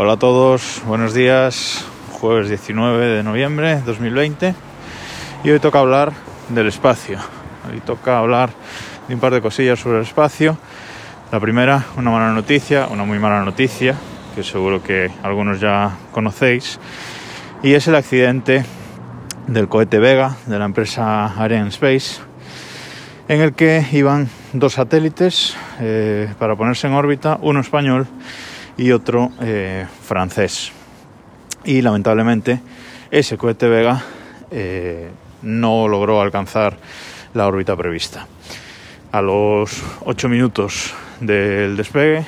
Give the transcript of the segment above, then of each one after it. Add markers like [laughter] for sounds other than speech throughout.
Hola a todos, buenos días. Jueves 19 de noviembre de 2020 y hoy toca hablar del espacio. Hoy toca hablar de un par de cosillas sobre el espacio. La primera, una mala noticia, una muy mala noticia, que seguro que algunos ya conocéis, y es el accidente del cohete Vega de la empresa Ariane Space, en el que iban dos satélites eh, para ponerse en órbita, uno español y otro eh, francés. Y lamentablemente ese cohete Vega eh, no logró alcanzar la órbita prevista. A los 8 minutos del despegue,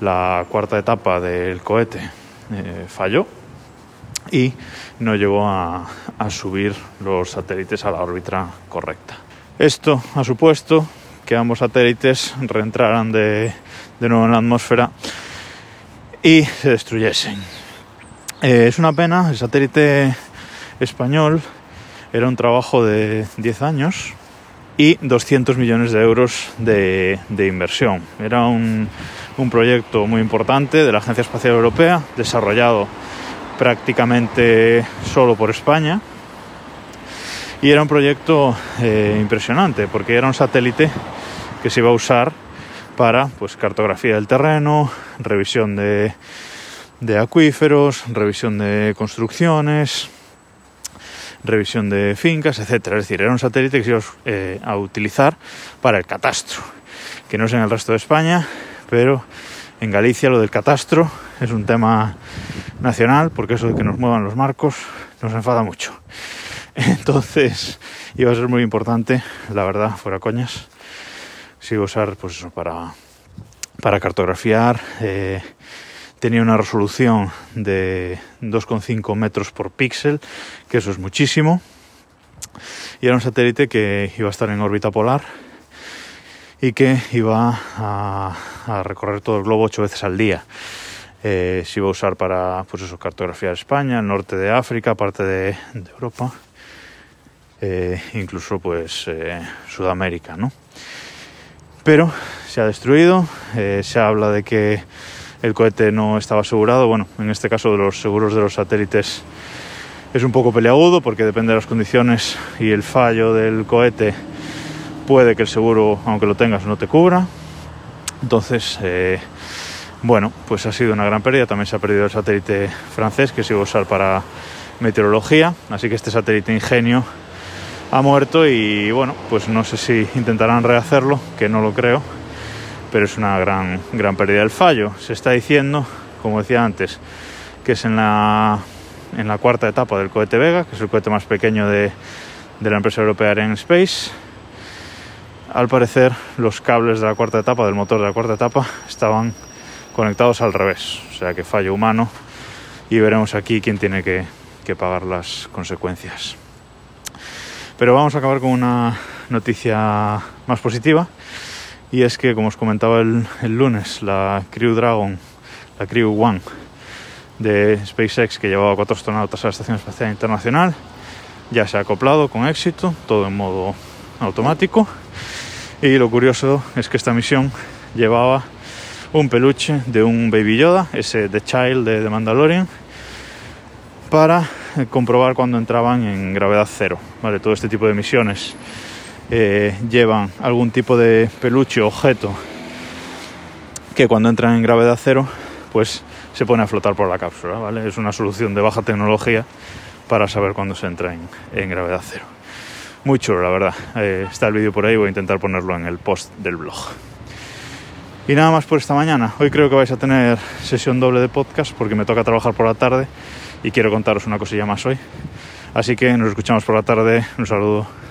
la cuarta etapa del cohete falló y no llegó a, subir los satélites a la órbita correcta. Esto ha supuesto que ambos satélites reentraran de nuevo en la atmósfera y se destruyesen. Eh, es una pena, el satélite español era un trabajo de 10 años y 200 millones de euros de, inversión. Era un, un, proyecto muy importante de la Agencia Espacial Europea, desarrollado prácticamente solo por España. Y era un proyecto eh, impresionante porque era un satélite que se iba a usar para pues, cartografía del terreno, revisión de, de acuíferos, revisión de construcciones, revisión de fincas, etcétera. Es decir, era un satélite que se iba eh, a utilizar para el catastro, que no es en el resto de España, pero en Galicia lo del catastro es un tema nacional, porque eso de que nos muevan los marcos nos enfada mucho. [laughs] Entonces iba a ser muy importante, la verdad, fuera coñas, si iba a usar pues eso para, para cartografiar. Eh, tenía una resolución de 2,5 metros por píxel, que eso es muchísimo. Y era un satélite que iba a estar en órbita polar y que iba a, recorrer todo el globo ocho veces al día. Eh, se iba a usar para pues eso, cartografiar España, el norte de África, parte de, de Europa, eh, incluso pues eh, Sudamérica, ¿no? Pero se ha destruido, eh, se habla de que el cohete no estaba asegurado, bueno, en este caso de los seguros de los satélites es un poco peleagudo porque depende de las condiciones y el fallo del cohete puede que el seguro, aunque lo tengas, no te cubra. Entonces, eh, bueno, pues ha sido una gran pérdida. También se ha perdido el satélite francés que se iba a usar para meteorología. Así que este satélite ingenio ha muerto y bueno, pues no sé si intentarán rehacerlo, que no lo creo, pero es una gran, gran pérdida del fallo. Se está diciendo, como decía antes, que es en la, en la cuarta etapa del cohete Vega, que es el cohete más pequeño de, de la empresa europea Ariane Space. Al parecer, los cables de la cuarta etapa, del motor de la cuarta etapa, estaban conectados al revés, o sea que fallo humano y veremos aquí quién tiene que, que pagar las consecuencias. Pero vamos a acabar con una noticia más positiva y es que, como os comentaba el, el, lunes, la Crew Dragon, la Crew One de SpaceX que llevaba cuatro astronautas a la Estación Espacial Internacional ya se ha acoplado con éxito, todo en modo automático. Y lo curioso es que esta misión llevaba un peluche de un Baby Yoda, ese The Child de The Mandalorian, para [laughs] comprobar cuando entraban en gravedad cero. ¿vale? Todo este tipo de misiones eh, llevan algún tipo de peluche o objeto que cuando entran en gravedad cero, pues se pone a flotar por la cápsula. ¿vale? Es una solución de baja tecnología para saber cuándo se entra en, en gravedad cero. Muy chulo, la verdad. Eh, está el vídeo por ahí, voy a intentar ponerlo en el post del blog. Y nada más por esta mañana. Hoy creo que vais a tener sesión doble de podcast porque me toca trabajar por la tarde y quiero contaros una cosilla más hoy. Así que nos escuchamos por la tarde. Un saludo.